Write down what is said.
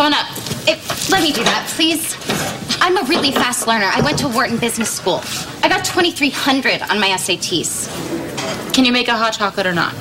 phone up. It, let me do that, please. I'm a really fast learner. I went to Wharton Business School. I got 2,300 on my SATs. Can you make a hot chocolate or not?